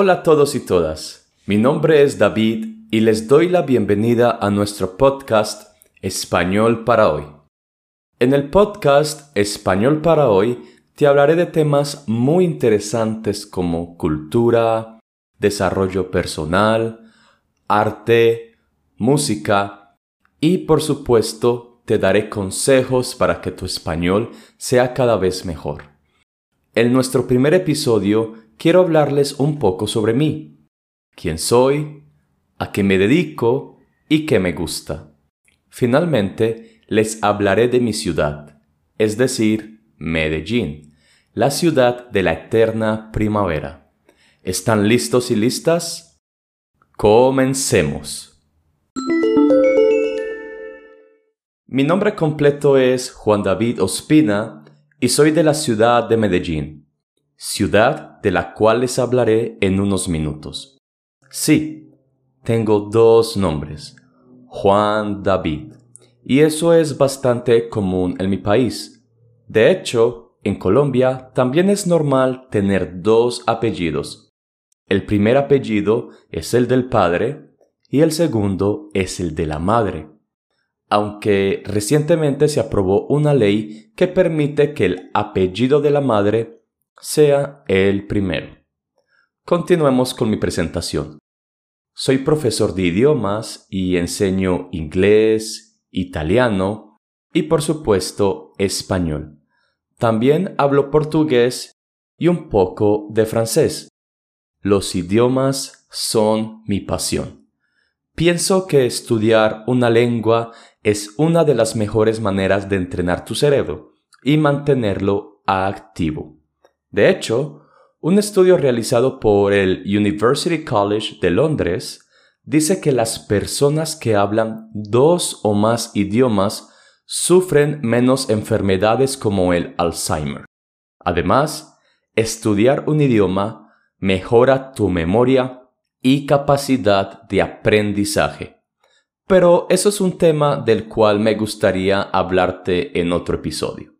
Hola a todos y todas. Mi nombre es David y les doy la bienvenida a nuestro podcast Español para hoy. En el podcast Español para hoy te hablaré de temas muy interesantes como cultura, desarrollo personal, arte, música y por supuesto te daré consejos para que tu español sea cada vez mejor. En nuestro primer episodio quiero hablarles un poco sobre mí, quién soy, a qué me dedico y qué me gusta. Finalmente, les hablaré de mi ciudad, es decir, Medellín, la ciudad de la eterna primavera. ¿Están listos y listas? Comencemos. Mi nombre completo es Juan David Ospina y soy de la ciudad de Medellín ciudad de la cual les hablaré en unos minutos. Sí, tengo dos nombres, Juan David, y eso es bastante común en mi país. De hecho, en Colombia también es normal tener dos apellidos. El primer apellido es el del padre y el segundo es el de la madre. Aunque recientemente se aprobó una ley que permite que el apellido de la madre sea el primero. Continuemos con mi presentación. Soy profesor de idiomas y enseño inglés, italiano y por supuesto español. También hablo portugués y un poco de francés. Los idiomas son mi pasión. Pienso que estudiar una lengua es una de las mejores maneras de entrenar tu cerebro y mantenerlo activo. De hecho, un estudio realizado por el University College de Londres dice que las personas que hablan dos o más idiomas sufren menos enfermedades como el Alzheimer. Además, estudiar un idioma mejora tu memoria y capacidad de aprendizaje. Pero eso es un tema del cual me gustaría hablarte en otro episodio.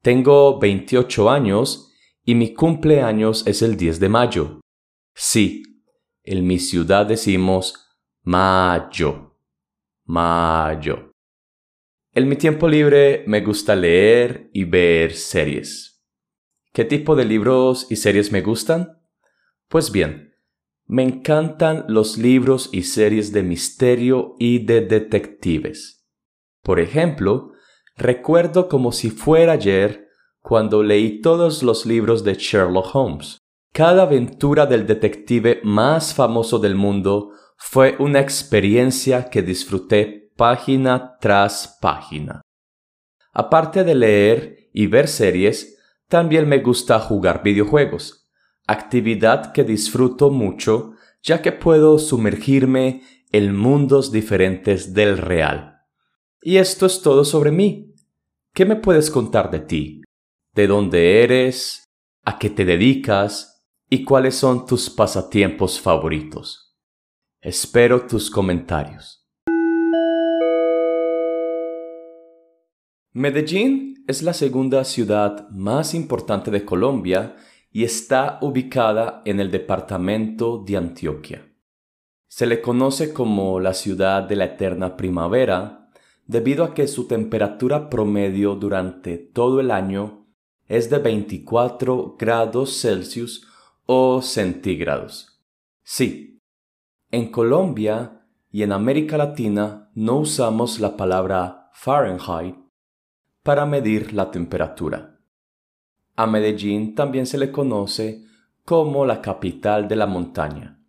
Tengo 28 años y mi cumpleaños es el 10 de mayo. Sí, en mi ciudad decimos mayo. Mayo. En mi tiempo libre me gusta leer y ver series. ¿Qué tipo de libros y series me gustan? Pues bien, me encantan los libros y series de misterio y de detectives. Por ejemplo, recuerdo como si fuera ayer cuando leí todos los libros de Sherlock Holmes. Cada aventura del detective más famoso del mundo fue una experiencia que disfruté página tras página. Aparte de leer y ver series, también me gusta jugar videojuegos, actividad que disfruto mucho ya que puedo sumergirme en mundos diferentes del real. Y esto es todo sobre mí. ¿Qué me puedes contar de ti? De dónde eres, a qué te dedicas y cuáles son tus pasatiempos favoritos. Espero tus comentarios. Medellín es la segunda ciudad más importante de Colombia y está ubicada en el departamento de Antioquia. Se le conoce como la ciudad de la eterna primavera debido a que su temperatura promedio durante todo el año es de 24 grados Celsius o centígrados. Sí, en Colombia y en América Latina no usamos la palabra Fahrenheit para medir la temperatura. A Medellín también se le conoce como la capital de la montaña,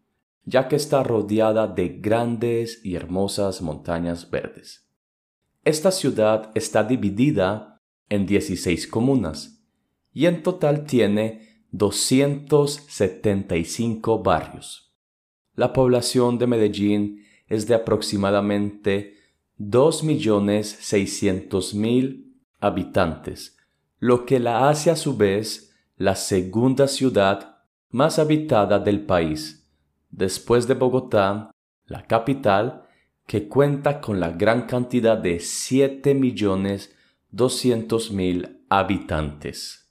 ya que está rodeada de grandes y hermosas montañas verdes. Esta ciudad está dividida en 16 comunas, y en total tiene 275 barrios. La población de Medellín es de aproximadamente 2.600.000 habitantes, lo que la hace a su vez la segunda ciudad más habitada del país, después de Bogotá, la capital, que cuenta con la gran cantidad de 7.200.000 habitantes.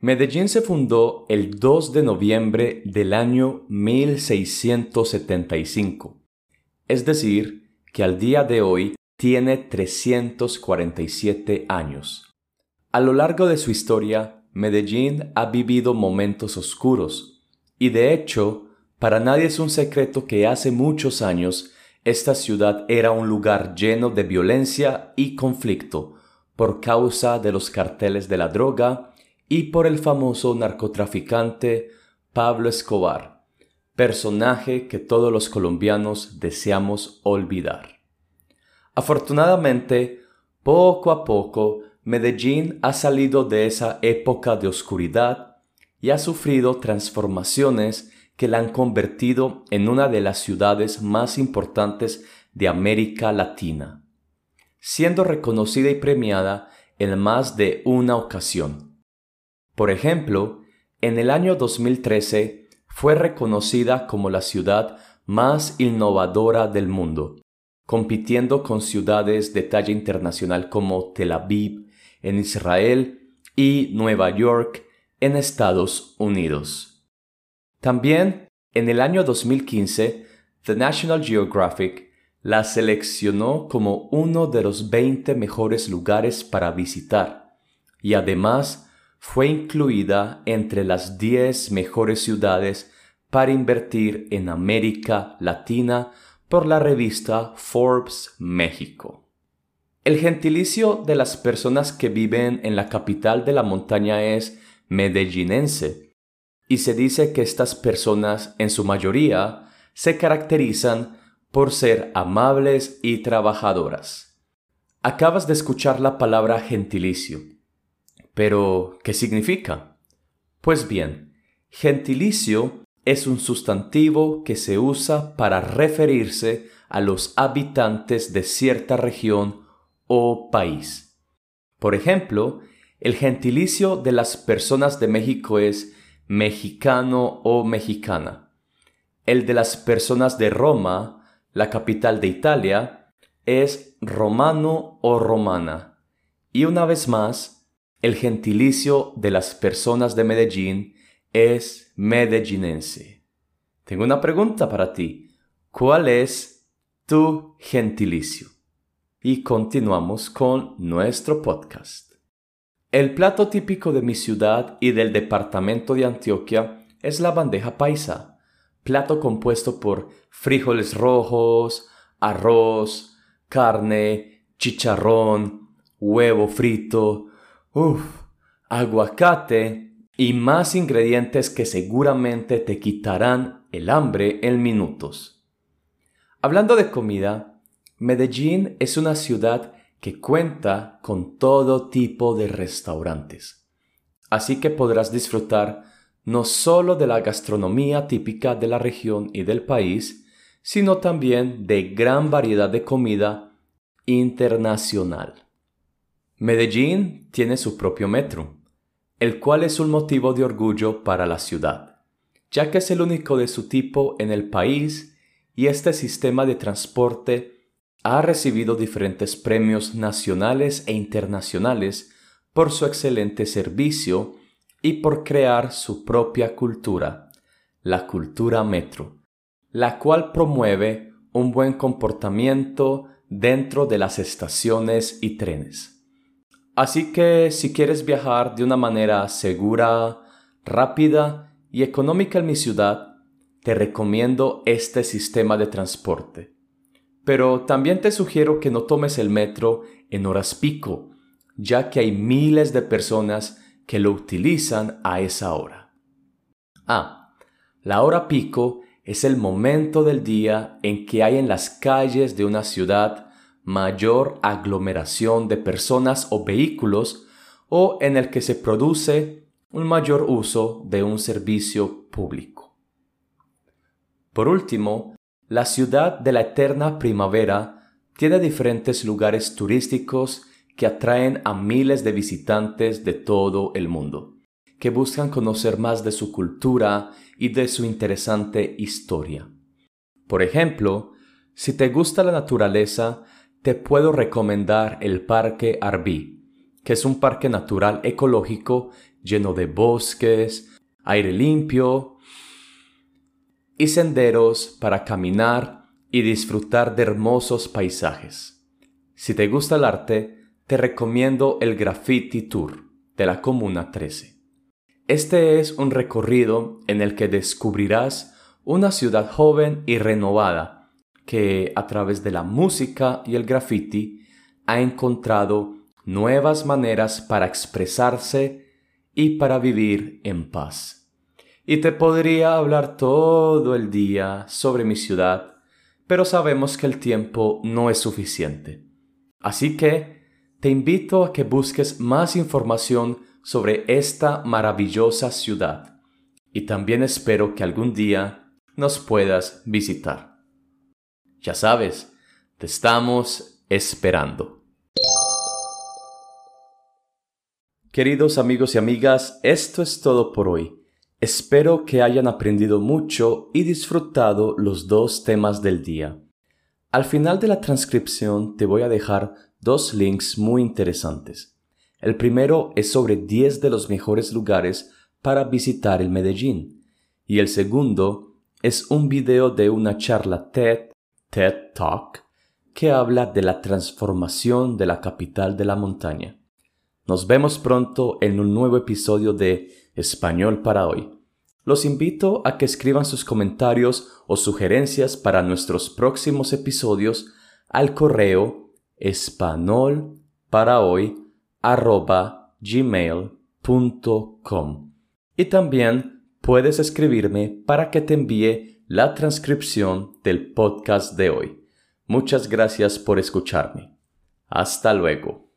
Medellín se fundó el 2 de noviembre del año 1675, es decir, que al día de hoy tiene 347 años. A lo largo de su historia, Medellín ha vivido momentos oscuros, y de hecho, para nadie es un secreto que hace muchos años esta ciudad era un lugar lleno de violencia y conflicto por causa de los carteles de la droga y por el famoso narcotraficante Pablo Escobar, personaje que todos los colombianos deseamos olvidar. Afortunadamente, poco a poco, Medellín ha salido de esa época de oscuridad y ha sufrido transformaciones que la han convertido en una de las ciudades más importantes de América Latina, siendo reconocida y premiada en más de una ocasión. Por ejemplo, en el año 2013 fue reconocida como la ciudad más innovadora del mundo, compitiendo con ciudades de talla internacional como Tel Aviv en Israel y Nueva York en Estados Unidos. También, en el año 2015, The National Geographic la seleccionó como uno de los 20 mejores lugares para visitar y además fue incluida entre las 10 mejores ciudades para invertir en América Latina por la revista Forbes México. El gentilicio de las personas que viven en la capital de la montaña es medellinense, y se dice que estas personas en su mayoría se caracterizan por ser amables y trabajadoras. Acabas de escuchar la palabra gentilicio. Pero, ¿qué significa? Pues bien, gentilicio es un sustantivo que se usa para referirse a los habitantes de cierta región o país. Por ejemplo, el gentilicio de las personas de México es mexicano o mexicana. El de las personas de Roma, la capital de Italia, es romano o romana. Y una vez más, el gentilicio de las personas de Medellín es medellinense. Tengo una pregunta para ti. ¿Cuál es tu gentilicio? Y continuamos con nuestro podcast. El plato típico de mi ciudad y del departamento de Antioquia es la bandeja paisa, plato compuesto por frijoles rojos, arroz, carne, chicharrón, huevo frito, Uf, aguacate y más ingredientes que seguramente te quitarán el hambre en minutos. Hablando de comida, Medellín es una ciudad que cuenta con todo tipo de restaurantes. Así que podrás disfrutar no solo de la gastronomía típica de la región y del país, sino también de gran variedad de comida internacional. Medellín tiene su propio metro, el cual es un motivo de orgullo para la ciudad, ya que es el único de su tipo en el país y este sistema de transporte ha recibido diferentes premios nacionales e internacionales por su excelente servicio y por crear su propia cultura, la cultura metro, la cual promueve un buen comportamiento dentro de las estaciones y trenes. Así que si quieres viajar de una manera segura, rápida y económica en mi ciudad, te recomiendo este sistema de transporte. Pero también te sugiero que no tomes el metro en horas pico, ya que hay miles de personas que lo utilizan a esa hora. Ah, la hora pico es el momento del día en que hay en las calles de una ciudad mayor aglomeración de personas o vehículos o en el que se produce un mayor uso de un servicio público. Por último, la ciudad de la eterna primavera tiene diferentes lugares turísticos que atraen a miles de visitantes de todo el mundo, que buscan conocer más de su cultura y de su interesante historia. Por ejemplo, si te gusta la naturaleza, te puedo recomendar el Parque Arbí, que es un parque natural ecológico lleno de bosques, aire limpio y senderos para caminar y disfrutar de hermosos paisajes. Si te gusta el arte, te recomiendo el Graffiti Tour de la Comuna 13. Este es un recorrido en el que descubrirás una ciudad joven y renovada que a través de la música y el graffiti ha encontrado nuevas maneras para expresarse y para vivir en paz. Y te podría hablar todo el día sobre mi ciudad, pero sabemos que el tiempo no es suficiente. Así que te invito a que busques más información sobre esta maravillosa ciudad y también espero que algún día nos puedas visitar. Ya sabes, te estamos esperando. Queridos amigos y amigas, esto es todo por hoy. Espero que hayan aprendido mucho y disfrutado los dos temas del día. Al final de la transcripción te voy a dejar dos links muy interesantes. El primero es sobre 10 de los mejores lugares para visitar el Medellín y el segundo es un video de una charla TED, TED Talk, que habla de la transformación de la capital de la montaña. Nos vemos pronto en un nuevo episodio de Español para hoy. Los invito a que escriban sus comentarios o sugerencias para nuestros próximos episodios al correo español para hoy arroba gmail.com. Y también puedes escribirme para que te envíe la transcripción del podcast de hoy. Muchas gracias por escucharme. Hasta luego.